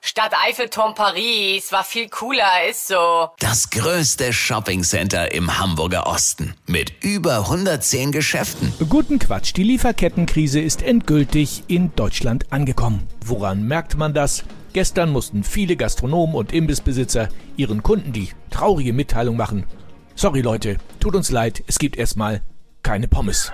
Stadt Eiffelturm Paris war viel cooler, ist so. Das größte Shoppingcenter im Hamburger Osten mit über 110 Geschäften. Guten Quatsch, die Lieferkettenkrise ist endgültig in Deutschland angekommen. Woran merkt man das? Gestern mussten viele Gastronomen und Imbissbesitzer ihren Kunden die traurige Mitteilung machen. Sorry Leute, tut uns leid, es gibt erstmal keine Pommes.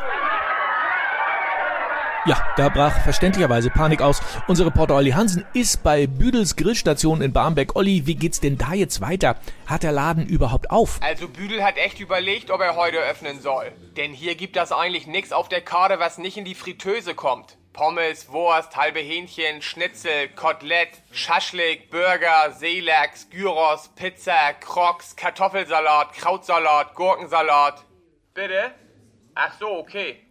Ja, da brach verständlicherweise Panik aus. Unser Reporter Olli Hansen ist bei Büdels Grillstation in Barmbek. Olli, wie geht's denn da jetzt weiter? Hat der Laden überhaupt auf? Also Büdel hat echt überlegt, ob er heute öffnen soll. Denn hier gibt das eigentlich nix auf der Karte, was nicht in die Fritteuse kommt. Pommes, Wurst, halbe Hähnchen, Schnitzel, Kotelett, Schaschlik, Burger, Seelachs, Gyros, Pizza, Crocs, Kartoffelsalat, Krautsalat, Gurkensalat. Bitte? Ach so, okay.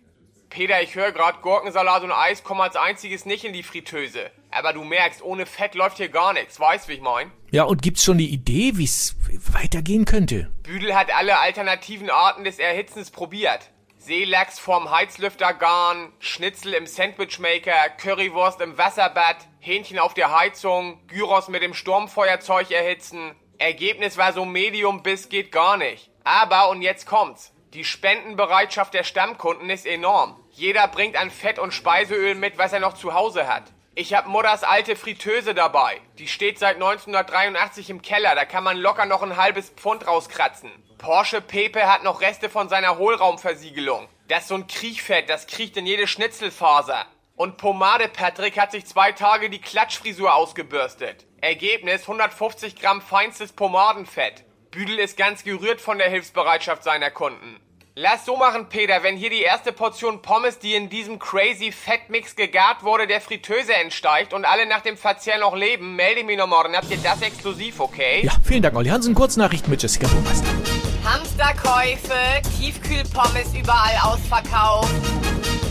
Peter, ich höre gerade, Gurkensalat und Eis kommen als einziges nicht in die Fritteuse. Aber du merkst, ohne Fett läuft hier gar nichts. Weißt, wie ich mein? Ja, und gibt's schon eine Idee, wie's weitergehen könnte? Büdel hat alle alternativen Arten des Erhitzens probiert. Seelachs vorm Heizlüfter garen, Schnitzel im Sandwichmaker, Currywurst im Wasserbad, Hähnchen auf der Heizung, Gyros mit dem Sturmfeuerzeug erhitzen. Ergebnis war so Medium bis geht gar nicht. Aber, und jetzt kommt's, die Spendenbereitschaft der Stammkunden ist enorm. Jeder bringt an Fett und Speiseöl mit, was er noch zu Hause hat. Ich hab Mutters alte Fritteuse dabei. Die steht seit 1983 im Keller, da kann man locker noch ein halbes Pfund rauskratzen. Porsche Pepe hat noch Reste von seiner Hohlraumversiegelung. Das ist so ein Kriechfett, das kriecht in jede Schnitzelfaser. Und Pomade Patrick hat sich zwei Tage die Klatschfrisur ausgebürstet. Ergebnis 150 Gramm feinstes Pomadenfett. Büdel ist ganz gerührt von der Hilfsbereitschaft seiner Kunden. Lass so machen, Peter, wenn hier die erste Portion Pommes, die in diesem crazy Fettmix gegart wurde, der Fritteuse entsteigt und alle nach dem Verzehr noch leben, melde ich mich noch morgen. Habt ihr das exklusiv, okay? Ja, vielen Dank, Olli Hansen. Kurznachrichten mit Jessica Burmeister. Hamsterkäufe, Tiefkühlpommes überall ausverkauft.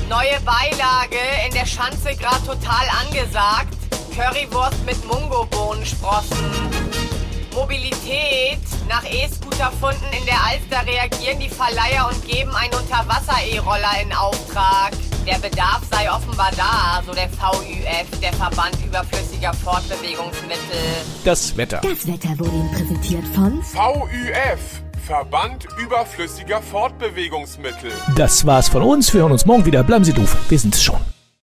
Neue Beilage in der Schanze grad total angesagt. Currywurst mit Mungobohnensprossen. Mobilität. Nach E-Scooter-Funden in der Alster reagieren die Verleiher und geben einen Unterwasser-E-Roller in Auftrag. Der Bedarf sei offenbar da, so der VÜF, der Verband überflüssiger Fortbewegungsmittel. Das Wetter. Das Wetter wurde Ihnen präsentiert von VÜF, Verband überflüssiger Fortbewegungsmittel. Das war's von uns. Wir hören uns morgen wieder. Bleiben Sie doof. Wir sind's schon.